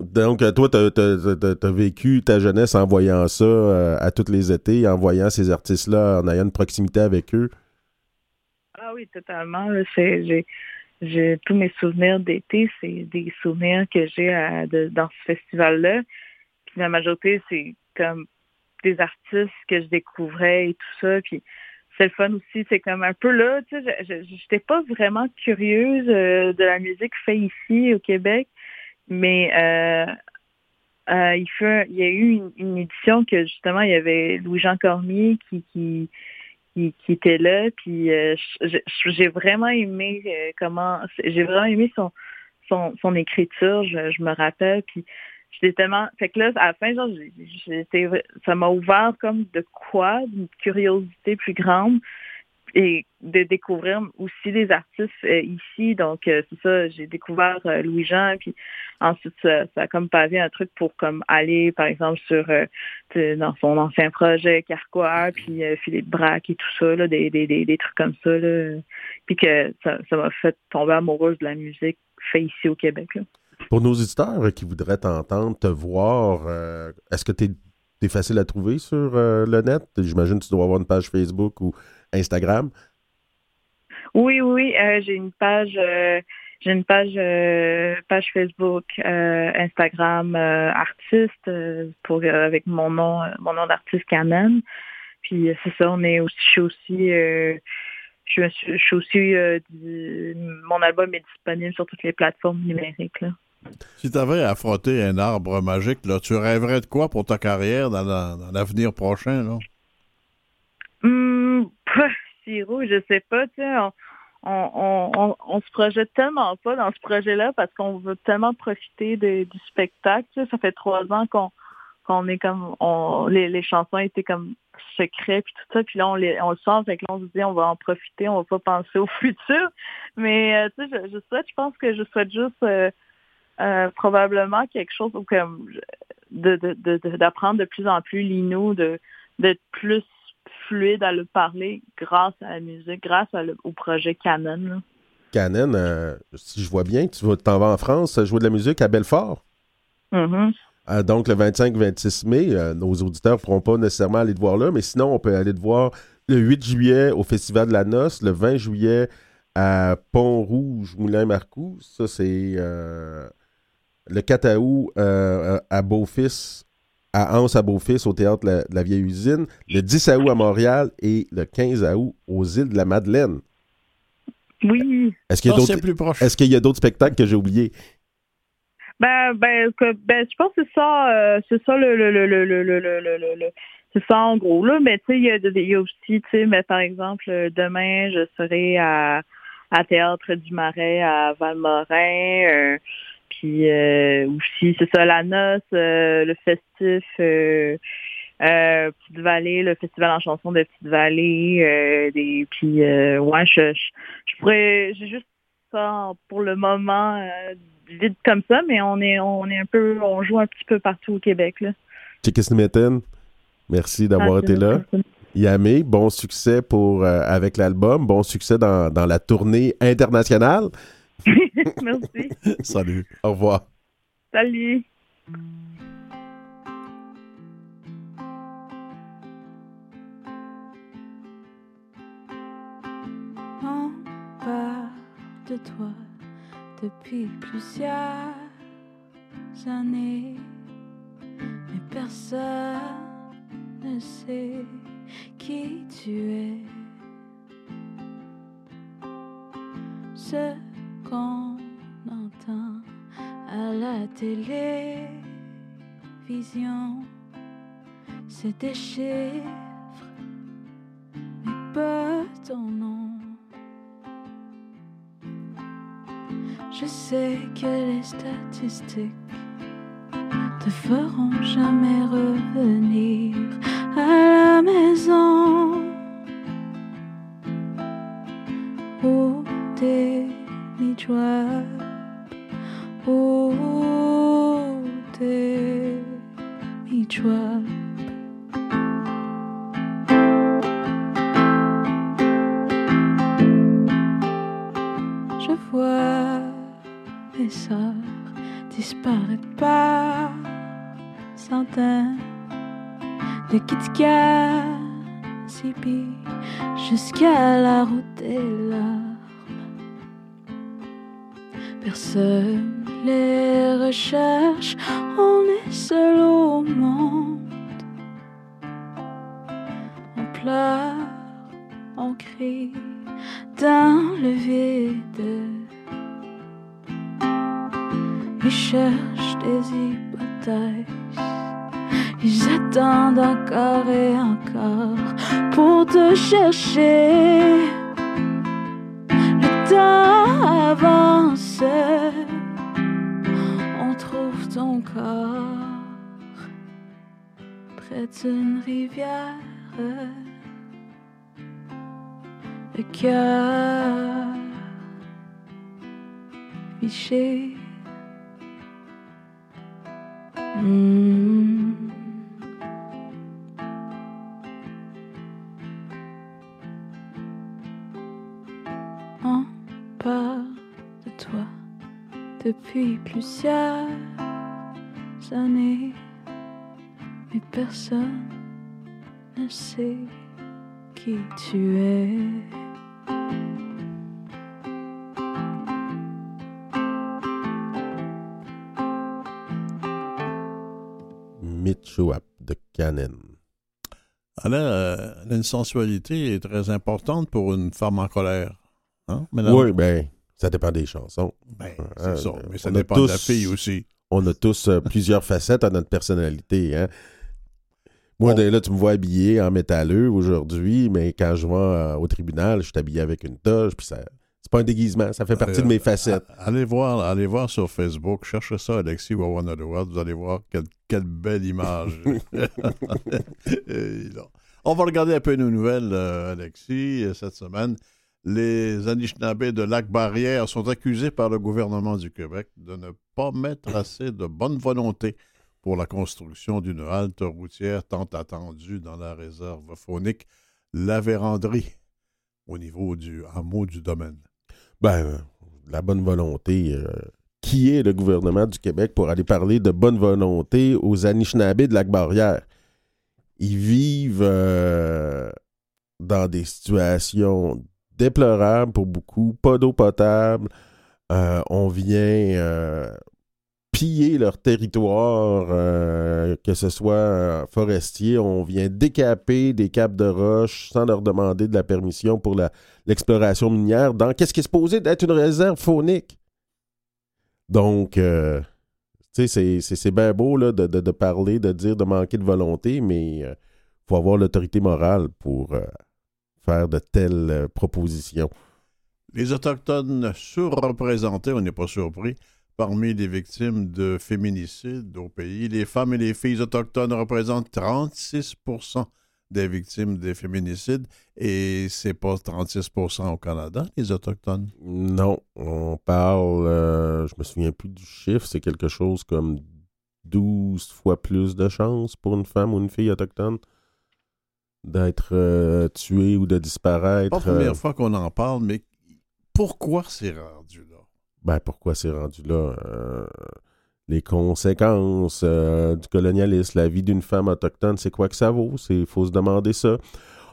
Donc, toi, tu as, vécu ta jeunesse en voyant ça euh, à tous les étés, en voyant ces artistes-là, en ayant une proximité avec eux? Ah oui, totalement. J'ai tous mes souvenirs d'été, c'est des souvenirs que j'ai dans ce festival-là. Puis la majorité, c'est comme des artistes que je découvrais et tout ça. Puis c'est le fun aussi. C'est comme un peu là, tu sais, je n'étais pas vraiment curieuse euh, de la musique faite ici au Québec. Mais euh, euh, il, fait, il y a eu une, édition que justement, il y avait Louis-Jean Cormier qui, qui, qui, était là. Puis j'ai vraiment aimé comment j'ai vraiment aimé son, son, son écriture, je, me rappelle. Puis j'étais tellement. Fait que là, à la fin, genre, ça m'a ouvert comme de quoi, d'une curiosité plus grande et de découvrir aussi des artistes euh, ici. Donc, euh, c'est ça, j'ai découvert euh, Louis-Jean, puis ensuite, ça, a comme pavé un truc pour comme aller, par exemple, sur dans son ancien projet Carquois, puis Philippe Braque et tout ça, là, des, des, des, trucs comme ça. Là. Puis que ça m'a fait tomber amoureuse de la musique fait ici au Québec. Pour nos auditeurs qui voudraient t'entendre, te voir, est-ce que tu es, facile à trouver sur le net? J'imagine que tu dois avoir une page Facebook ou Instagram? Oui, oui, euh, j'ai une page, euh, j'ai une page, euh, page Facebook, Instagram artiste pour avec mon nom, mon nom d'artiste Canon. Puis c'est ça, on est aussi, je suis aussi, je suis, aussi, mon album est disponible sur toutes les plateformes numériques. Là. Si tu avais affronté un arbre magique, là, tu rêverais de quoi pour ta carrière dans l'avenir prochain? Là? Hum, Siro, je sais pas, sais, on, on, on, se projette tellement pas dans ce projet-là parce qu'on veut tellement profiter du spectacle. Ça fait trois ans qu'on qu'on est comme on, les, les chansons étaient comme secrets puis tout ça puis là on les on le sent fait que là on se dit on va en profiter on va pas penser au futur mais euh, tu sais je, je souhaite je pense que je souhaite juste euh, euh, probablement quelque chose comme de d'apprendre de, de, de, plus en plus lino de d'être plus fluide à le parler grâce à la musique, grâce au projet Canon. Canon, euh, si je vois bien, tu t'en vas en France jouer de la musique à Belfort. Mm-hmm. Euh, donc, le 25-26 mai, euh, nos auditeurs ne pourront pas nécessairement aller te voir là, mais sinon, on peut aller te voir le 8 juillet au Festival de la Noce, le 20 juillet à Pont-Rouge, Moulin-Marcoux. Ça, c'est le 4 août à Beaufils à Anse à Beaufils au théâtre de la, Vieille Usine, le 10 août à Montréal et le 15 août aux îles de la Madeleine. Oui. Est-ce qu'il y a d'autres Est-ce qu'il y a d'autres spectacles que j'ai oubliés? Ben, ben, ben, je pense que c'est ça, euh, c'est ça le, le, le, le, le, le, le, c'est ça en gros là. Mais tu sais, il y a, il y a aussi, tu sais, mais par exemple, demain, je serai à, à Théâtre du Marais à Valmorin. Euh, puis euh, aussi, c'est ça, la noce, euh, le festif euh, Petite Vallée, le festival en chanson de Petite Vallée. des, puis ouais, je, je, pourrais j'ai juste ça pour le moment vite comme ça, mais on est on est un peu on joue un petit peu partout au Québec là. merci d'avoir ah, été là. Yamé, bon succès pour avec l'album, bon succès dans, dans la tournée internationale. Merci. Salut. Au revoir. Salut. On parle de toi depuis plusieurs années, mais personne ne sait qui tu es. Ce qu'on entend à la télévision, c'est des chiffres, mais pas ton nom. Je sais que les statistiques te feront jamais revenir à la maison mi Personne les recherche, on est seul au monde. On pleure, on crie dans le vide. Ils cherchent des hypothèses. Ils attendent encore et encore pour te chercher. Le cœur fiché. Mm. On parle de toi depuis plusieurs années, mais personne ne sait qui tu es. Mitchouap de Canon. Elle a, euh, elle a une sensualité très importante pour une femme en colère. Hein? Oui, ben, ça dépend des chansons. Ben, Euh, c'est ça. Mais ça on a dépend de la tous- fille aussi. On a tous euh, plusieurs facettes à notre personnalité. Hein? Moi, là, tu me vois habillé en métalleux aujourd'hui, mais quand je vais euh, au tribunal, je suis habillé avec une toge, puis ça. C'est pas un déguisement, ça fait partie Euh, de mes facettes. a- Allez voir, allez voir sur Facebook, cherchez ça, Alexis Wawan World, vous allez voir quelle, quelle belle image. On va regarder un peu nos nouvelles, euh, Alexis, euh, cette semaine. Les Anishinabés de Lac-Barrière sont accusés par le gouvernement du Québec de ne pas mettre assez de bonne volonté pour la construction d'une halte routière tant attendue dans la réserve faunique La Vérandrie, au niveau du hameau du domaine. Ben, euh, la bonne volonté. euh, qui est le gouvernement du Québec pour aller parler de bonne volonté aux Anishinabés de Lac-Barrière? Ils vivent euh, dans des situations déplorables pour beaucoup, pas d'eau potable. On vient piller leur territoire, euh, que ce soit euh, forestier, on vient décaper des caps de roche sans leur demander de la permission pour l'exploration minière dans qu'est-ce qui est supposé d'être une réserve faunique. Donc, euh, tu sais, c'est- bien beau là, de, de- parler, de dire, de manquer de volonté, mais il faut avoir l'autorité morale pour faire de telles propositions. Les Autochtones surreprésentés, on n'est pas surpris, parmi les victimes de féminicides au pays. Les femmes et les filles autochtones représentent 36% des victimes des féminicides et c'est pas 36% au Canada, les Autochtones? Non, on parle, euh, je me souviens plus du chiffre, c'est quelque chose comme 12 fois plus de chances pour une femme ou une fille autochtone d'être euh, tuée ou de disparaître. Pas la première euh, fois qu'on en parle, mais pourquoi c'est rendu là? Ben, pourquoi c'est rendu là? Euh, les conséquences euh, du colonialisme, la vie d'une femme autochtone, c'est quoi que ça vaut? Il faut se demander ça.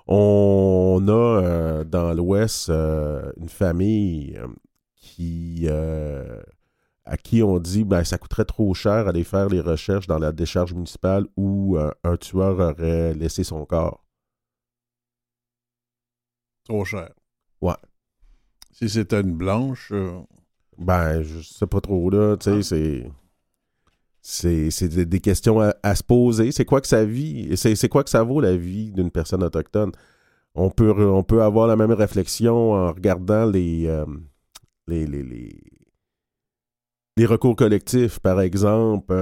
On a euh, dans l'Ouest une famille qui, à qui on dit ben, ça coûterait trop cher aller faire les recherches dans la décharge municipale où un tueur aurait laissé son corps. Trop cher. Ouais. Si c'était une blanche, euh, Ben, je sais pas trop, là. Tu sais, c'est. C'est, c'est des, questions à, à se poser. C'est quoi que ça vit? C'est, quoi que ça vaut la vie d'une personne autochtone? On peut, on peut avoir la même réflexion en regardant les, euh, les, les, les, les recours collectifs, par exemple,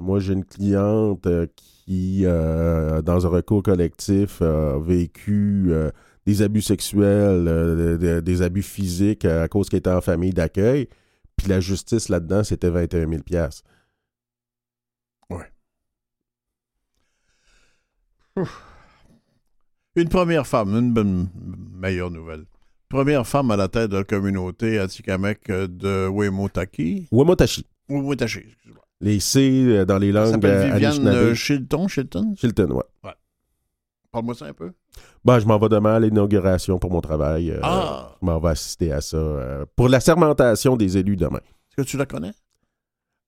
moi j'ai une cliente qui, dans un recours collectif, a vécu des abus sexuels, des abus physiques à cause qu'elle était en famille d'accueil. Puis la justice là-dedans, c'était 21 000 Ouais. Une première femme, une bonne, meilleure nouvelle. Première femme à la tête de la communauté Atikamek de Wemotaki. Wemotashi. Wemotashi, excuse-moi. Les C euh, dans les langues. Ça s'appelle Viviane euh, Shilton, Shilton? Shilton, ouais. ouais. Parle-moi ça un peu. Ben, je m'en vais demain à l'inauguration pour mon travail. Euh, ah! Je m'en vais assister à ça. pour la sermentation des élus demain. Est-ce que tu la connais?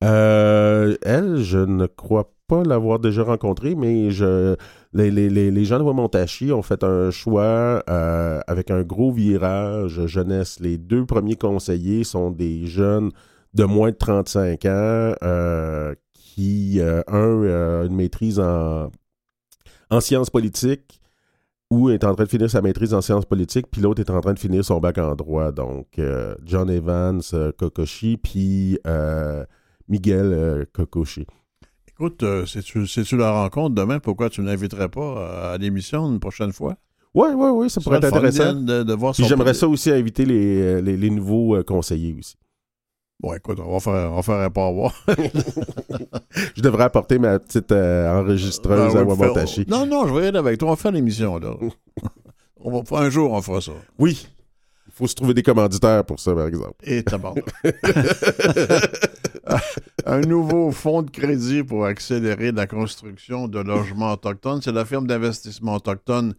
elle, je ne crois pas l'avoir déjà rencontrée, mais je, les, les, les, gens de Wamontachi ont fait un choix euh, avec un gros virage jeunesse. Les deux premiers conseillers sont des jeunes de moins de 35 ans euh, qui, euh, un, a une maîtrise en, en sciences politiques ou est en train de finir sa maîtrise en sciences politiques, puis l'autre est en train de finir son bac en droit. Donc, John Evans Kokoshi, puis Miguel Kokoshi. Écoute, euh, c'est-tu la rencontre demain? Pourquoi tu ne l'inviterais pas à, l'émission une prochaine fois? Oui, oui, oui, ça pourrait être intéressant. De, de voir Puis j'aimerais ça aussi inviter les, euh, les, nouveaux euh, conseillers aussi. Bon, écoute, on va faire, on va faire un pas voir. je devrais apporter ma petite enregistreuse ben à Wabantachi. Non, non, je vais aller avec toi. On va faire l'émission, là. on va, un jour, on fera ça. Oui. Il faut se trouver des commanditaires pour ça, par exemple. Et tabac. un nouveau fonds de crédit pour accélérer la construction de logements autochtones. C'est la firme d'investissement autochtone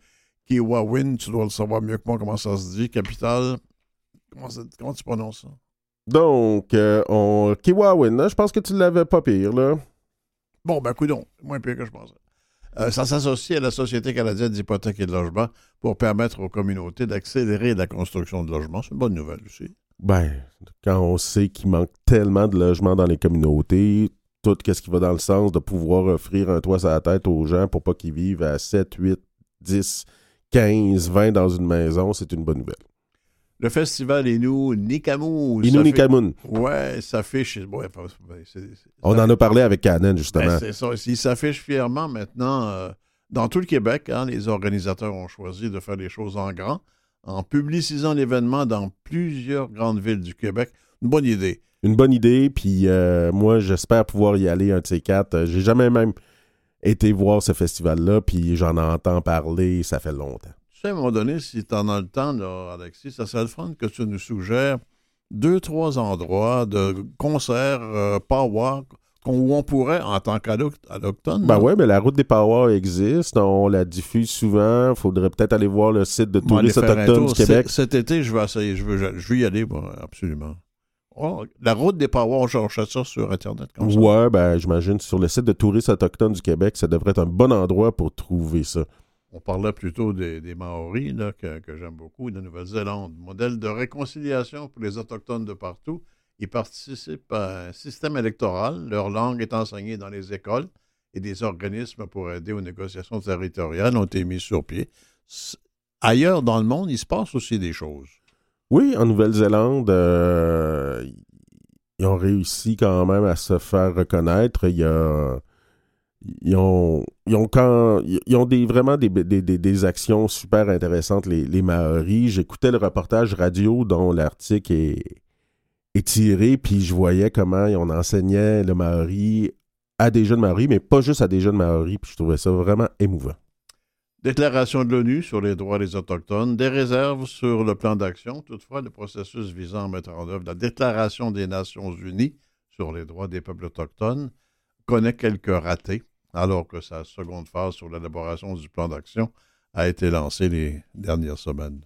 Kiwawin. Tu dois le savoir mieux que moi comment ça se dit. Capital. Comment, tu prononces ça? Donc, euh, on... Kiwawin, je pense que tu l'avais pas pire, là. Bon, ben, coudon. Moins pire que je pensais. Euh, ça s'associe à la Société canadienne d'hypothèques et de logement pour permettre aux communautés d'accélérer la construction de logements. C'est une bonne nouvelle aussi. Ben, quand on sait qu'il manque tellement de logements dans les communautés, tout ce qui va dans le sens de pouvoir offrir un toit sur la tête aux gens pour pas qu'ils vivent à 7, 8, 10, 15, 20 dans une maison, c'est une bonne nouvelle. Le festival Inou Nikamu. Inou Nikamun. Ouais, s'affiche. Ouais, On en a parlé avec Canon, justement. Ben, c'est ça. Il s'affiche fièrement maintenant euh, dans tout le Québec. Hein, les organisateurs ont choisi de faire les choses en grand en publicisant l'événement dans plusieurs grandes villes du Québec. Une bonne idée. Une bonne idée, puis euh, moi, j'espère pouvoir y aller un de ces quatre. Euh, j'ai jamais même été voir ce festival-là, puis j'en entends parler, ça fait longtemps. Sais, à un moment donné, si tu en as le temps, Alexis, ça serait le fun que tu nous suggères deux, trois endroits de concerts, euh, power, où on pourrait, en tant qu'allochtone. Ben oui, mais la route des Power existe. On la diffuse souvent. Il faudrait peut-être aller voir le site de touristes autochtones du Québec. Cet été, je vais essayer. Je veux, je veux y aller, absolument. Oh, la route des Power, je cherche ça sur Internet. Comme ouais, ben j'imagine sur le site de touristes autochtones du Québec, ça devrait être un bon endroit pour trouver ça. On parlait plutôt des, Maoris, que j'aime beaucoup, de Nouvelle-Zélande. Modèle de réconciliation pour les Autochtones de partout. Ils participent à un système électoral. Leur langue est enseignée dans les écoles et des organismes pour aider aux négociations territoriales ont été mis sur pied. Ailleurs dans le monde, il se passe aussi des choses. Oui, en Nouvelle-Zélande, euh, ils ont réussi quand même à se faire reconnaître. Il y a, ils ont, ils ont, quand, ils ont des, vraiment des, des, actions super intéressantes, les, les Maoris. J'écoutais le reportage radio dont l'article est, étiré, puis je voyais comment on enseignait le maori à des jeunes maoris, mais pas juste à des jeunes maoris, puis je trouvais ça vraiment émouvant. Déclaration de l'ONU sur les droits des Autochtones, des réserves sur le plan d'action. Toutefois, le processus visant à mettre en œuvre la Déclaration des Nations Unies sur les droits des peuples autochtones connaît quelques ratés, alors que sa seconde phase sur l'élaboration du plan d'action a été lancée les dernières semaines.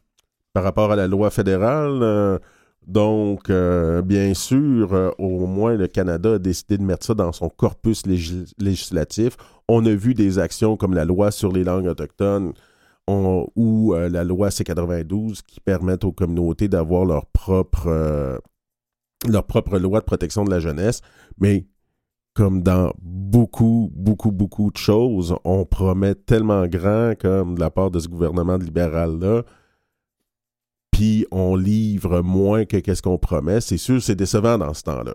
Par rapport à la loi fédérale, euh, donc, euh, bien sûr, euh, au moins le Canada a décidé de mettre ça dans son corpus législatif. On a vu des actions comme la loi sur les langues autochtones ou la loi C92 qui permettent aux communautés d'avoir leur propre, leur propre loi de protection de la jeunesse. Mais comme dans beaucoup, beaucoup, beaucoup de choses, on promet tellement grand comme de la part de ce gouvernement libéral-là puis on livre moins que qu'est-ce qu'on promet, c'est sûr, c'est décevant dans ce temps-là.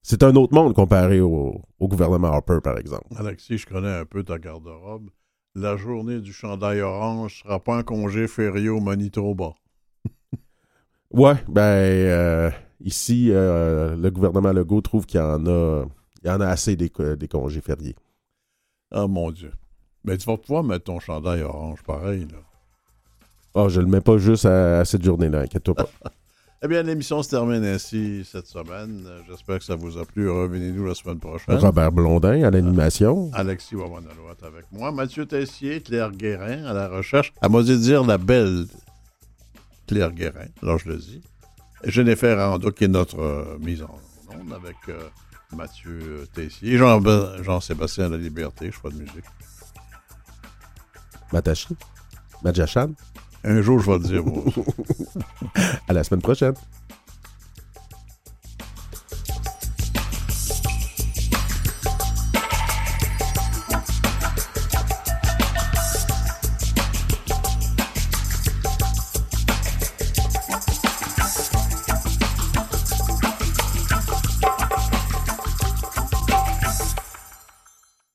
c'est un autre monde comparé au, gouvernement Harper, par exemple. Alexis, je connais un peu ta garde-robe. La journée du chandail orange sera pas un congé férié au Manitoba. ouais, ben euh, ici, euh, le gouvernement Legault trouve qu'il y en a, il y en a assez des, des congés fériés. Ah mon Dieu. Mais tu vas pouvoir mettre ton chandail orange pareil, là. Oh, je le mets pas juste à, cette journée-là, inquiète-toi pas. eh bien, l'émission se termine ainsi cette semaine. J'espère que ça vous a plu. Revenez-nous la semaine prochaine. Robert Blondin à l'animation. Alexis Wawanaloat avec moi. Mathieu Tessier, Claire Guérin à la recherche. À moi de dire la belle Claire Guérin. Alors, je le dis. Jennifer Rando, qui est notre euh, mise en onde avec euh, Mathieu Tessier. Jean, Jean-Sébastien La Liberté, je de musique. Matachi? Majachan? Un jour, je vais le dire. à la semaine prochaine.